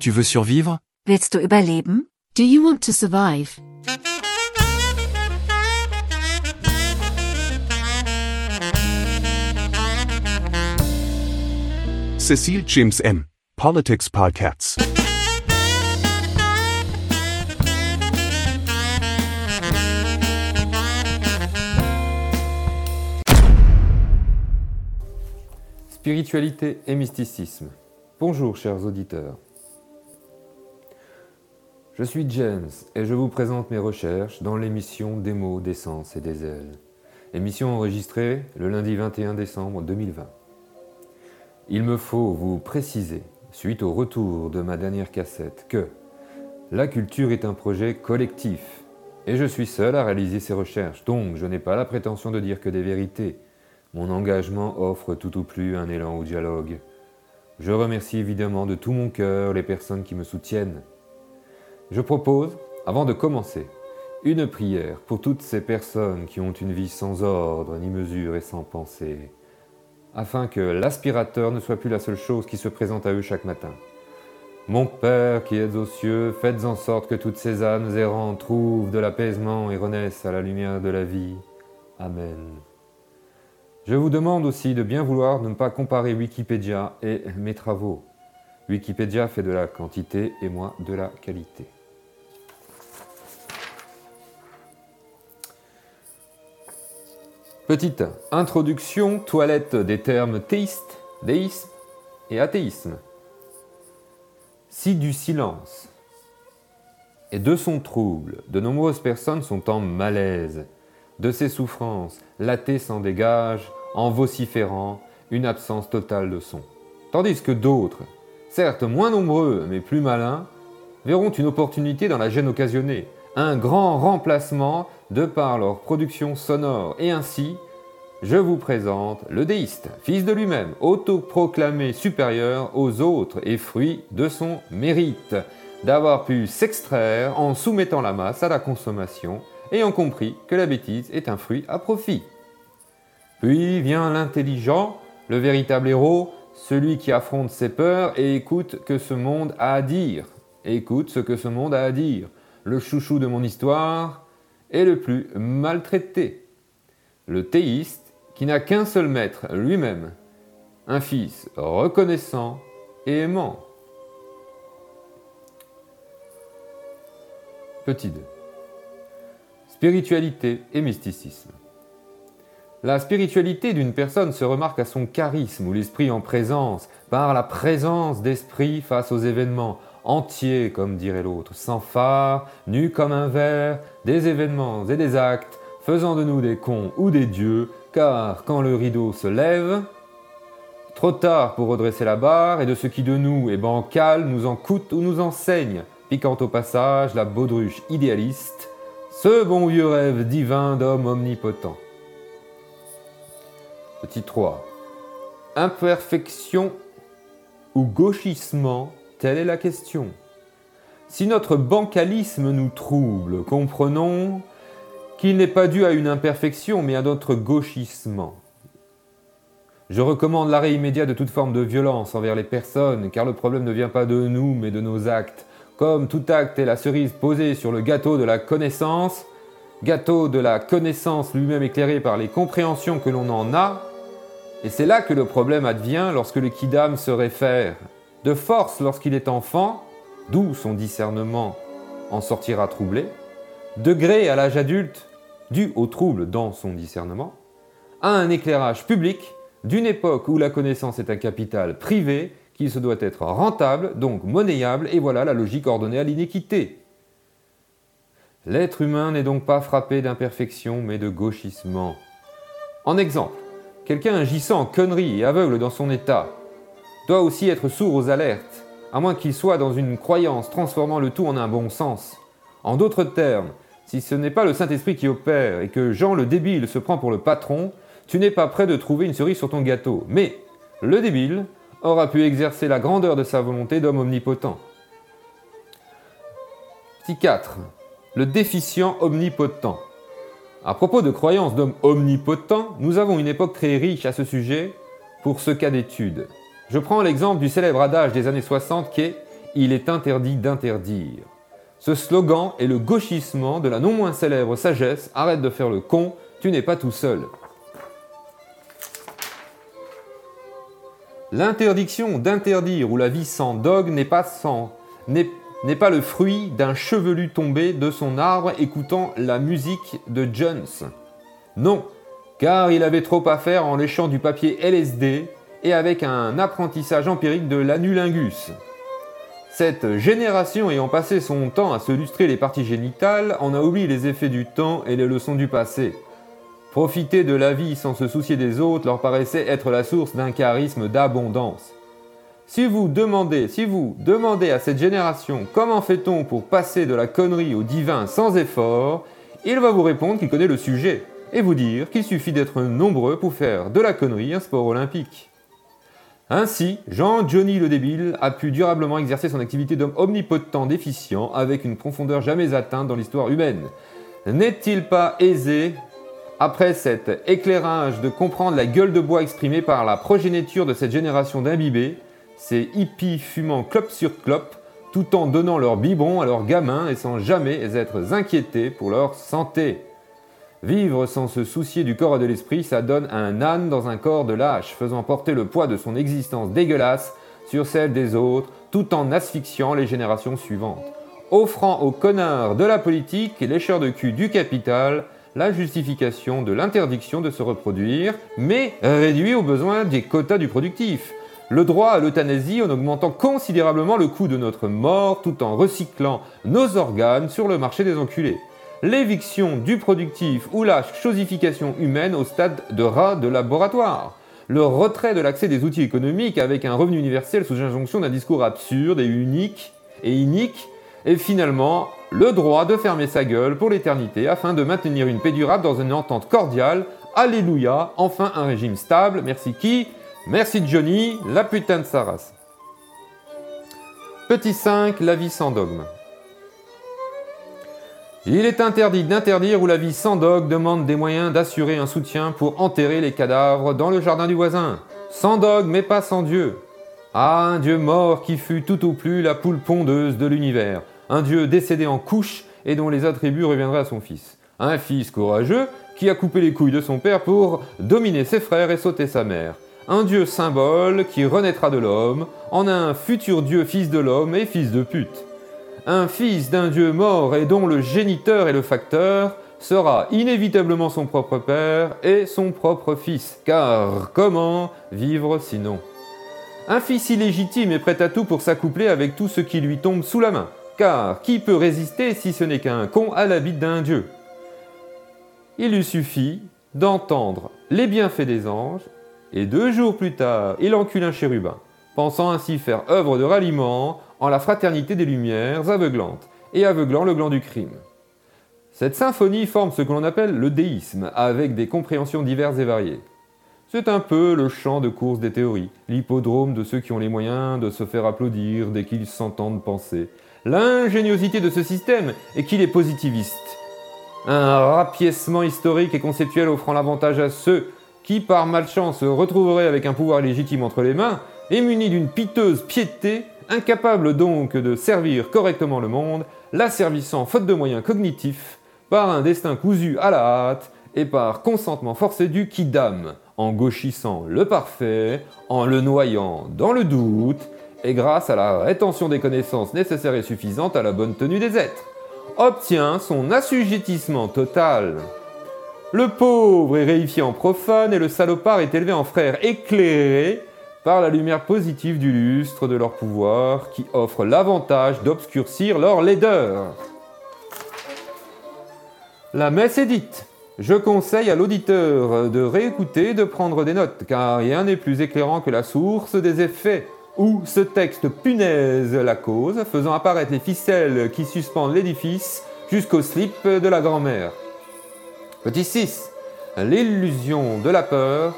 Tu veux survivre? Willst du überleben? Do you want to survive? Cecile James M. Politics Podcasts. Spiritualité et mysticisme. Bonjour chers auditeurs. Je suis James et je vous présente mes recherches dans l'émission Des mots, des sens et des ailes. Émission enregistrée le lundi 21 décembre 2020. Il me faut vous préciser, suite au retour de ma dernière cassette, que la culture est un projet collectif et je suis seul à réaliser ces recherches, donc je n'ai pas la prétention de dire que des vérités. Mon engagement offre tout au plus un élan au dialogue. Je remercie évidemment de tout mon cœur les personnes qui me soutiennent. Je propose, avant de commencer, une prière pour toutes ces personnes qui ont une vie sans ordre, ni mesure et sans pensée, afin que l'aspirateur ne soit plus la seule chose qui se présente à eux chaque matin. Mon Père qui êtes aux cieux, faites en sorte que toutes ces âmes errantes trouvent de l'apaisement et renaissent à la lumière de la vie. Amen. Je vous demande aussi de bien vouloir ne pas comparer Wikipédia et mes travaux. Wikipédia fait de la quantité et moi de la qualité. Petite introduction, toilette des termes théiste, déisme et athéisme. Si du silence et de son trouble, de nombreuses personnes sont en malaise, de ces souffrances, l'athée s'en dégage en vociférant une absence totale de son. Tandis que d'autres, certes moins nombreux mais plus malins, verront une opportunité dans la gêne occasionnée, un grand remplacement de par leur production sonore. Et ainsi, je vous présente le déiste, fils de lui-même, autoproclamé supérieur aux autres et fruit de son mérite, d'avoir pu s'extraire en soumettant la masse à la consommation, ayant compris que la bêtise est un fruit à profit. Puis vient l'intelligent, le véritable héros, celui qui affronte ses peurs et écoute que ce monde a à dire. Écoute ce que ce monde a à dire. Le chouchou de mon histoire est le plus maltraité. Le théiste qui n'a qu'un seul maître, lui-même. Un fils reconnaissant et aimant. Petit 2. Spiritualité et mysticisme. La spiritualité d'une personne se remarque à son charisme ou l'esprit en présence, par la présence d'esprit face aux événements, entiers comme dirait l'autre, sans phare, nus comme un verre, des événements et des actes, faisant de nous des cons ou des dieux, car quand le rideau se lève, trop tard pour redresser la barre, et de ce qui de nous est bancal nous en coûte ou nous enseigne, piquant au passage la baudruche idéaliste, ce bon vieux rêve divin d'homme omnipotent. Petit 3. Imperfection ou gauchissement, telle est la question. Si notre bancalisme nous trouble, comprenons qu'il n'est pas dû à une imperfection, mais à notre gauchissement. Je recommande l'arrêt immédiat de toute forme de violence envers les personnes, car le problème ne vient pas de nous, mais de nos actes. Comme tout acte est la cerise posée sur le gâteau de la connaissance, gâteau de la connaissance lui-même éclairé par les compréhensions que l'on en a, et c'est là que le problème advient lorsque le kidam se réfère. De force lorsqu'il est enfant, d'où son discernement en sortira troublé, degré à l'âge adulte, dû au trouble dans son discernement, à un éclairage public d'une époque où la connaissance est un capital privé qui se doit être rentable, donc monnayable, et voilà la logique ordonnée à l'iniquité. L'être humain n'est donc pas frappé d'imperfection, mais de gauchissement. En exemple, quelqu'un agissant en connerie et aveugle dans son état doit aussi être sourd aux alertes, à moins qu'il soit dans une croyance transformant le tout en un bon sens. En d'autres termes, si ce n'est pas le Saint-Esprit qui opère et que Jean le débile se prend pour le patron, tu n'es pas prêt de trouver une cerise sur ton gâteau. Mais le débile aura pu exercer la grandeur de sa volonté d'homme omnipotent. Petit 4. Le déficient omnipotent. À propos de croyances d'hommes omnipotents, nous avons une époque très riche à ce sujet pour ce cas d'étude. Je prends l'exemple du célèbre adage des années 60 qui est Il est interdit d'interdire. Ce slogan est le gauchissement de la non moins célèbre sagesse Arrête de faire le con, tu n'es pas tout seul. L'interdiction d'interdire ou la vie sans dogme n'est pas, n'est pas le fruit d'un chevelu tombé de son arbre écoutant la musique de Jones. Non, car il avait trop à faire en léchant du papier LSD et avec un apprentissage empirique de l'anulingus. Cette génération ayant passé son temps à se lustrer les parties génitales en a oublié les effets du temps et les leçons du passé. Profiter de la vie sans se soucier des autres leur paraissait être la source d'un charisme d'abondance. Si vous demandez, si vous demandez à cette génération comment fait-on pour passer de la connerie au divin sans effort, il va vous répondre qu'il connaît le sujet et vous dire qu'il suffit d'être nombreux pour faire de la connerie un sport olympique. Ainsi, Jean Johnny le débile a pu durablement exercer son activité d'homme omnipotent déficient avec une profondeur jamais atteinte dans l'histoire humaine. N'est-il pas aisé après cet éclairage de comprendre la gueule de bois exprimée par la progéniture de cette génération d'imbibés, ces hippies fumant clope sur clope, tout en donnant leur biberon à leurs gamins et sans jamais être inquiétés pour leur santé? Vivre sans se soucier du corps et de l'esprit, ça donne un âne dans un corps de lâche, faisant porter le poids de son existence dégueulasse sur celle des autres, tout en asphyxiant les générations suivantes, offrant aux connards de la politique et lécheurs de cul du capital la justification de l'interdiction de se reproduire, mais réduit aux besoins des quotas du productif. Le droit à l'euthanasie en augmentant considérablement le coût de notre mort tout en recyclant nos organes sur le marché des enculés. L'éviction du productif ou la chosification humaine au stade de rat de laboratoire. Le retrait de l'accès des outils économiques avec un revenu universel sous injonction d'un discours absurde et unique et inique et finalement le droit de fermer sa gueule pour l'éternité afin de maintenir une paix durable dans une entente cordiale. Alléluia, enfin un régime stable. Merci qui? Merci Johnny, la putain de sa race. Petit 5, la vie sans dogme. Il est interdit d'interdire où la vie sans dogme demande des moyens d'assurer un soutien pour enterrer les cadavres dans le jardin du voisin. Sans dogme, mais pas sans Dieu. Ah, un Dieu mort qui fut tout au plus la poule pondeuse de l'univers, un Dieu décédé en couche et dont les attributs reviendraient à son fils. Un fils courageux qui a coupé les couilles de son père pour dominer ses frères et sauter sa mère. Un Dieu symbole qui renaîtra de l'homme en un futur Dieu fils de l'homme et fils de pute. Un fils d'un Dieu mort et dont le géniteur et le facteur sera inévitablement son propre père et son propre fils, car comment vivre sinon? Un fils illégitime est prêt à tout pour s'accoupler avec tout ce qui lui tombe sous la main. Car qui peut résister si ce n'est qu'un con à la bite d'un dieu? Il lui suffit d'entendre les bienfaits des anges, et deux jours plus tard, il encule un chérubin, pensant ainsi faire œuvre de ralliement en la fraternité des lumières aveuglantes, et aveuglant le gland du crime. Cette symphonie forme ce que l'on appelle le déisme, avec des compréhensions diverses et variées. C'est un peu le champ de course des théories, l'hippodrome de ceux qui ont les moyens de se faire applaudir dès qu'ils s'entendent penser. L'ingéniosité de ce système est qu'il est positiviste. Un rapiècement historique et conceptuel offrant l'avantage à ceux qui, par malchance, se retrouveraient avec un pouvoir légitime entre les mains, et munis d'une piteuse piété, incapables donc de servir correctement le monde, l'asservissant faute de moyens cognitifs, par un destin cousu à la hâte, et par consentement forcé du quidam, en gauchissant le parfait, en le noyant dans le doute, et grâce à la rétention des connaissances nécessaires et suffisantes à la bonne tenue des êtres, obtient son assujettissement total. Le pauvre est réifié en profane et le salopard est élevé en frère éclairé la lumière positive du lustre de leur pouvoir qui offre l'avantage d'obscurcir leur laideur. La messe est dite. Je conseille à l'auditeur de réécouter, de prendre des notes, car rien n'est plus éclairant que la source des effets, où ce texte punaise la cause, faisant apparaître les ficelles qui suspendent l'édifice jusqu'au slip de la grand-mère. Petit 6. L'illusion de la peur,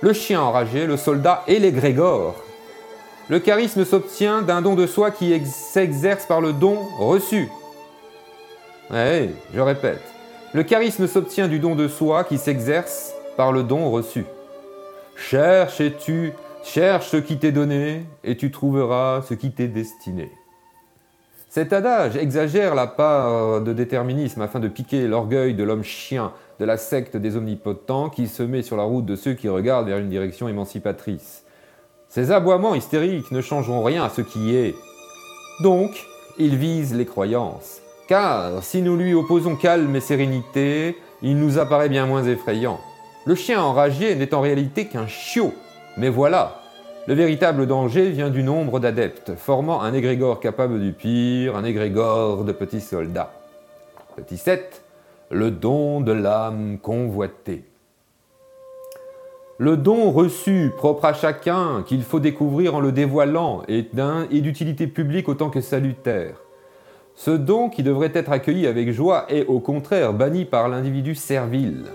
le chien enragé, le soldat et les grégores. Le charisme s'obtient d'un don de soi qui s'exerce par le don reçu. Eh, je répète, le charisme s'obtient du don de soi qui s'exerce par le don reçu. Cherche et tu, cherche ce qui t'est donné, et tu trouveras ce qui t'est destiné. Cet adage exagère la part de déterminisme afin de piquer l'orgueil de l'homme chien de la secte des omnipotents qui se met sur la route de ceux qui regardent vers une direction émancipatrice. Ces aboiements hystériques ne changeront rien à ce qui est. Donc, il vise les croyances. Car si nous lui opposons calme et sérénité, il nous apparaît bien moins effrayant. Le chien enragé n'est en réalité qu'un chiot. Mais voilà, le véritable danger vient du nombre d'adeptes, formant un égrégore capable du pire, un égrégore de petits soldats. Petit 7, le don de l'âme convoitée. Le don reçu, propre à chacun, qu'il faut découvrir en le dévoilant, est d'utilité publique autant que salutaire. Ce don qui devrait être accueilli avec joie est au contraire banni par l'individu servile.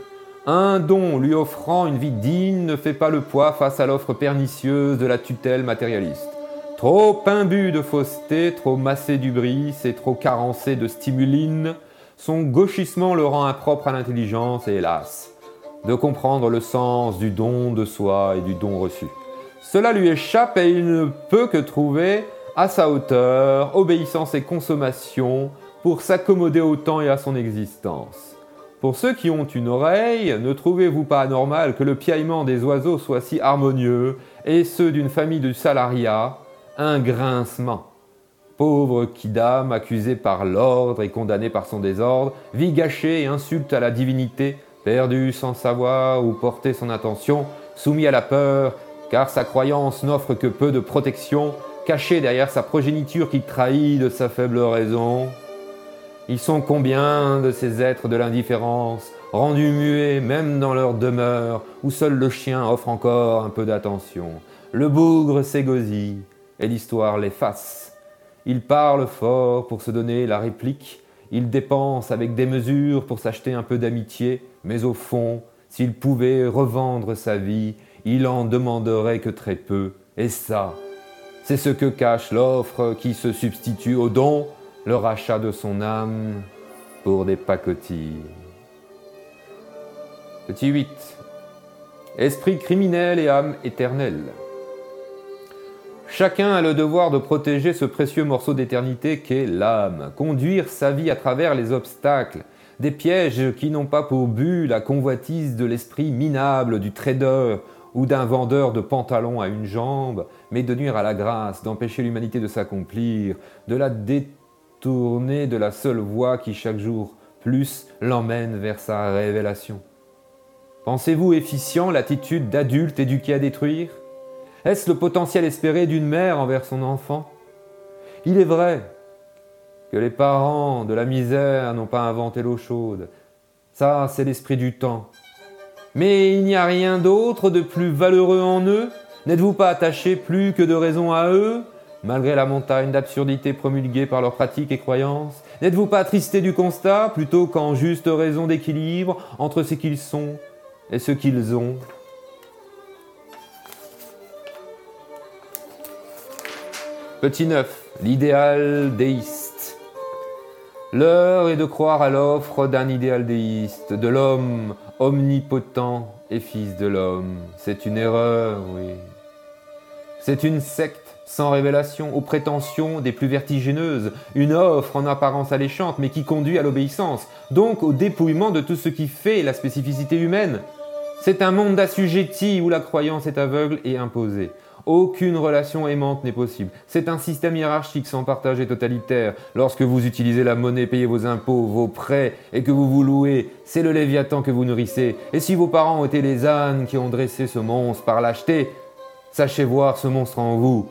Un don lui offrant une vie digne ne fait pas le poids face à l'offre pernicieuse de la tutelle matérialiste. Trop imbu de fausseté, trop massé d'ubris et trop carencé de stimuline, son gauchissement le rend impropre à l'intelligence et hélas, de comprendre le sens du don de soi et du don reçu. Cela lui échappe et il ne peut que trouver à sa hauteur obéissance et consommation pour s'accommoder au temps et à son existence. Pour ceux qui ont une oreille, ne trouvez-vous pas anormal que le piaillement des oiseaux soit si harmonieux et ceux d'une famille de salariat un grincement? Pauvre Kidam, accusé par l'ordre et condamné par son désordre, vit gâché et insulte à la divinité, perdu sans savoir où porter son attention, soumis à la peur, car sa croyance n'offre que peu de protection, caché derrière sa progéniture qui trahit de sa faible raison. Ils sont combien de ces êtres de l'indifférence, rendus muets même dans leur demeure, où seul le chien offre encore un peu d'attention? Le bougre s'égosille, et l'histoire l'efface. Il parle fort pour se donner la réplique, il dépense avec des mesures pour s'acheter un peu d'amitié, mais au fond, s'il pouvait revendre sa vie, il en demanderait que très peu, et ça, c'est ce que cache l'offre qui se substitue au don, le rachat de son âme pour des pacotilles. Petit 8. Esprit criminel et âme éternelle. Chacun a le devoir de protéger ce précieux morceau d'éternité qu'est l'âme, conduire sa vie à travers les obstacles, des pièges qui n'ont pas pour but la convoitise de l'esprit minable du trader ou d'un vendeur de pantalons à une jambe, mais de nuire à la grâce, d'empêcher l'humanité de s'accomplir, de la détruire tourner de la seule voie qui chaque jour plus l'emmène vers sa révélation. Pensez-vous efficient l'attitude d'adulte éduqué à détruire? Est-ce le potentiel espéré d'une mère envers son enfant? Il est vrai que les parents de la misère n'ont pas inventé l'eau chaude. Ça, c'est l'esprit du temps. Mais il n'y a rien d'autre de plus valeureux en eux? N'êtes-vous pas attaché plus que de raison à eux? Malgré la montagne d'absurdité promulguée par leurs pratiques et croyances N'êtes-vous pas attristé du constat, plutôt qu'en juste raison d'équilibre entre ce qu'ils sont et ce qu'ils ont Petit 9. L'idéal déiste. L'heure est de croire à l'offre d'un idéal déiste, de l'homme omnipotent et fils de l'homme. C'est une erreur, oui. C'est une secte sans révélation, aux prétentions des plus vertigineuses, une offre en apparence alléchante, mais qui conduit à l'obéissance, donc au dépouillement de tout ce qui fait la spécificité humaine. C'est un monde d'assujettis où la croyance est aveugle et imposée. Aucune relation aimante n'est possible. C'est un système hiérarchique sans partage et totalitaire. Lorsque vous utilisez la monnaie, payez vos impôts, vos prêts et que vous vous louez, c'est le léviathan que vous nourrissez. Et si vos parents ont été les ânes qui ont dressé ce monstre par lâcheté, sachez voir ce monstre en vous.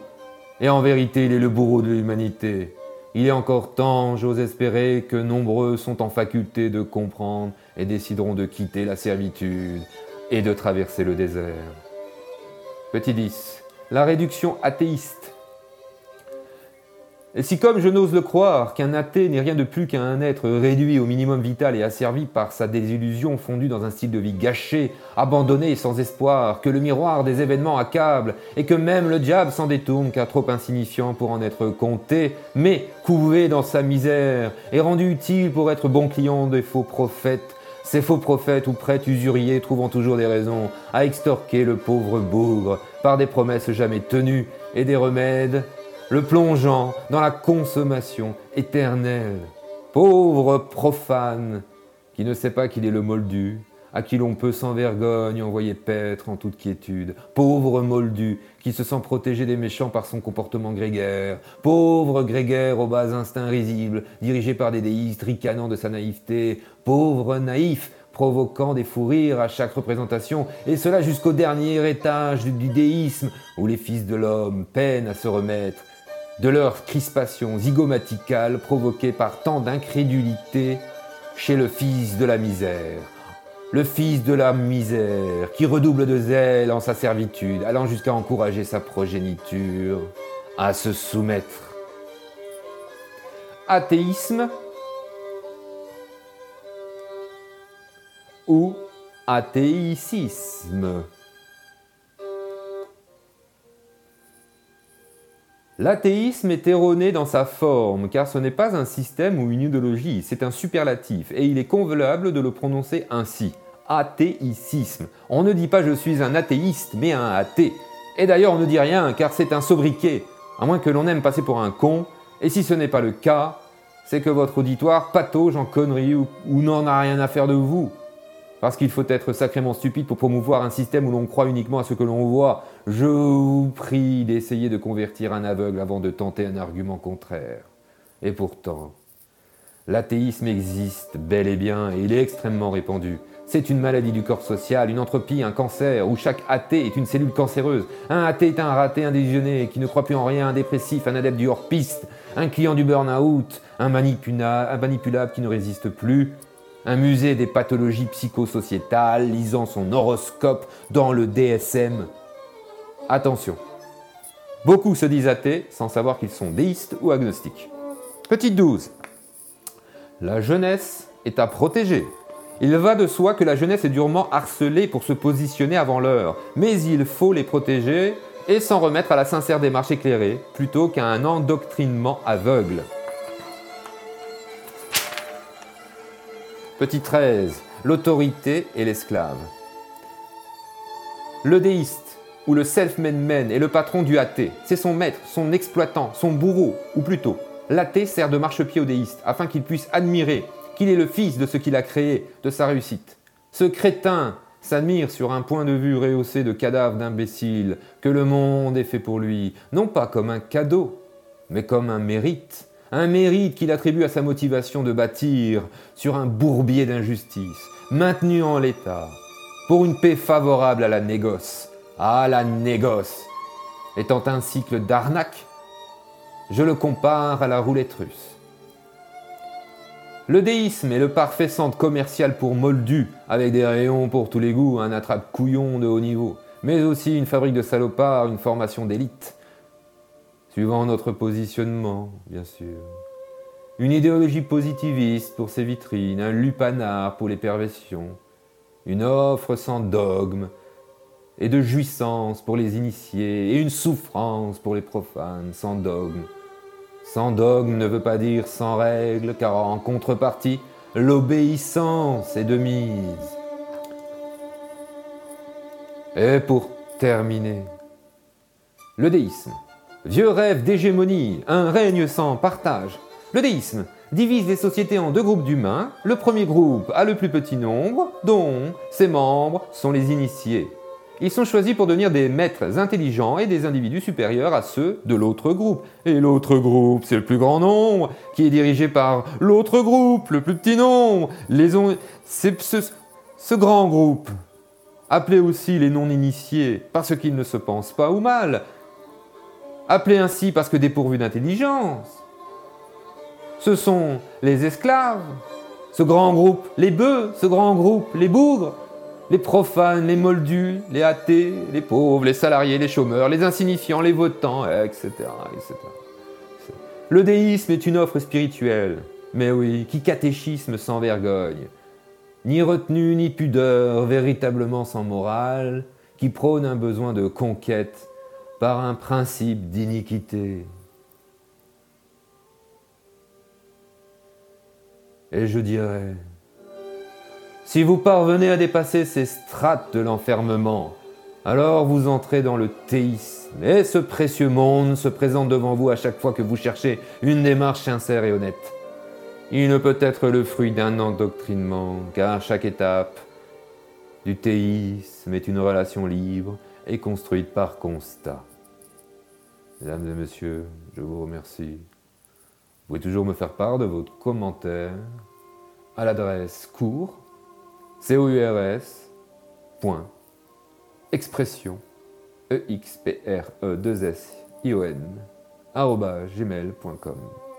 Et en vérité, il est le bourreau de l'humanité. Il est encore temps, j'ose espérer, que nombreux sont en faculté de comprendre et décideront de quitter la servitude et de traverser le désert. Petit 10. La réduction athéiste si comme je n'ose le croire, qu'un athée n'est rien de plus qu'un être réduit au minimum vital et asservi par sa désillusion fondue dans un style de vie gâché, abandonné et sans espoir, que le miroir des événements accable, et que même le diable s'en détourne car trop insignifiant pour en être compté, mais couvé dans sa misère, et rendu utile pour être bon client des faux prophètes, ces faux prophètes ou prêtres usuriers trouvant toujours des raisons à extorquer le pauvre bougre par des promesses jamais tenues et des remèdes le plongeant dans la consommation éternelle. Pauvre profane qui ne sait pas qu'il est le moldu, à qui l'on peut sans vergogne envoyer paître en toute quiétude. Pauvre Moldu, qui se sent protégé des méchants par son comportement grégaire. Pauvre grégaire aux bas instincts risibles, dirigé par des déistes ricanant de sa naïveté. Pauvre naïf, provoquant des fous rires à chaque représentation, et cela jusqu'au dernier étage du déisme, où les fils de l'homme peinent à se remettre de leur crispation zygomaticale provoquée par tant d'incrédulité chez le fils de la misère le fils de la misère, qui redouble de zèle en sa servitude, allant jusqu'à encourager sa progéniture à se soumettre. Athéisme ou athéicisme L'athéisme est erroné dans sa forme, car ce n'est pas un système ou une idéologie, c'est un superlatif, et il est convenable de le prononcer ainsi athéicisme. On ne dit pas je suis un athéiste, mais un athée. Et d'ailleurs, on ne dit rien, car c'est un sobriquet, à moins que l'on aime passer pour un con, et si ce n'est pas le cas, c'est que votre auditoire patauge en conneries ou, n'en a rien à faire de vous. Parce qu'il faut être sacrément stupide pour promouvoir un système où l'on croit uniquement à ce que l'on voit. Je vous prie d'essayer de convertir un aveugle avant de tenter un argument contraire. Et pourtant, l'athéisme existe bel et bien et il est extrêmement répandu. C'est une maladie du corps social, une entropie, un cancer, où chaque athée est une cellule cancéreuse. Un athée est un raté indésiogné qui ne croit plus en rien, un dépressif, un adepte du hors-piste, un client du burn-out, un, un manipulable qui ne résiste plus, un musée des pathologies psychosociétales lisant son horoscope dans le DSM. Attention, beaucoup se disent athées sans savoir qu'ils sont déistes ou agnostiques. Petite 12. La jeunesse est à protéger. Il va de soi que la jeunesse est durement harcelée pour se positionner avant l'heure, mais il faut les protéger et s'en remettre à la sincère démarche éclairée, plutôt qu'à un endoctrinement aveugle. Petit 13. L'autorité et l'esclave. Le déiste, ou le self-made man, est le patron du athée. C'est son maître, son exploitant, son bourreau, ou plutôt, l'athée sert de marchepied au déiste, afin qu'il puisse admirer qu'il est le fils de ce qu'il a créé, de sa réussite. Ce crétin s'admire sur un point de vue rehaussé de cadavres d'imbéciles, que le monde est fait pour lui, non pas comme un cadeau, mais comme un mérite, un mérite qu'il attribue à sa motivation de bâtir sur un bourbier d'injustice, maintenu en l'état, pour une paix favorable à la négoce, à la négoce. Étant un cycle d'arnaque, je le compare à la roulette russe. Le déisme est le parfait centre commercial pour Moldu, avec des rayons pour tous les goûts, un attrape-couillon de haut niveau, mais aussi une fabrique de salopards, une formation d'élite. Suivant notre positionnement, bien sûr. Une idéologie positiviste pour ses vitrines, un lupanar pour les perversions, une offre sans dogme et de jouissance pour les initiés, et une souffrance pour les profanes, sans dogme. Sans dogme ne veut pas dire sans règle, car en contrepartie, l'obéissance est de mise. Et pour terminer, le déisme. Vieux rêve d'hégémonie, un règne sans partage. Le déisme divise les sociétés en deux groupes d'humains. Le premier groupe a le plus petit nombre, dont ses membres sont les initiés. Ils sont choisis pour devenir des maîtres intelligents et des individus supérieurs à ceux de l'autre groupe. Et l'autre groupe, c'est le plus grand nombre, qui est dirigé par l'autre groupe, le plus petit nombre. Les C'est ce, grand groupe, appelé aussi les non-initiés, parce qu'ils ne se pensent pas ou mal, appelés ainsi parce que dépourvus d'intelligence. Ce sont les esclaves, ce grand groupe, les bœufs, ce grand groupe, les bougres, les profanes, les moldus, les athées, les pauvres, les salariés, les chômeurs, les insignifiants, les votants, etc. etc. Le déisme est une offre spirituelle, mais oui, qui catéchisme sans vergogne, ni retenue ni pudeur, véritablement sans morale, qui prône un besoin de conquête par un principe d'iniquité. Et je dirais, si vous parvenez à dépasser ces strates de l'enfermement, Alors vous entrez dans le théisme, et ce précieux monde se présente devant vous à chaque fois que vous cherchez une démarche sincère et honnête. Il ne peut être le fruit d'un endoctrinement, car chaque étape du théisme est une relation libre et construite par constat. Mesdames et messieurs, je vous remercie. Vous pouvez toujours me faire part de votre commentaire à l'adresse cours, c o u r s point, expression, e x p r e 2 s i o n arobase gmail.com.